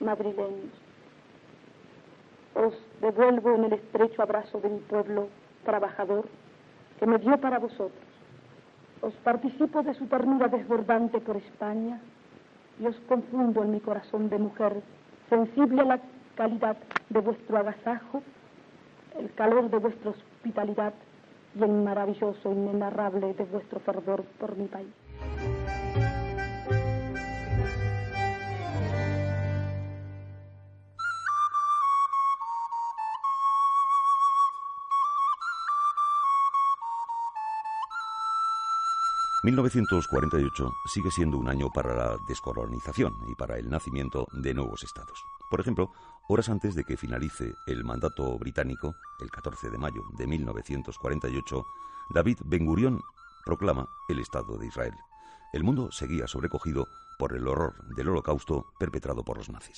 madrileños. Os devuelvo en el estrecho abrazo de mi pueblo trabajador que me dio para vosotros. Os participo de su ternura desbordante por España y os confundo en mi corazón de mujer, sensible a la calidad de vuestro agasajo, el calor de vuestra hospitalidad y el maravilloso, inenarrable de vuestro fervor por mi país. 1948 sigue siendo un año para la descolonización y para el nacimiento de nuevos estados. Por ejemplo, horas antes de que finalice el mandato británico, el 14 de mayo de 1948, David Ben Gurion proclama el Estado de Israel. El mundo seguía sobrecogido por el horror del holocausto perpetrado por los nazis.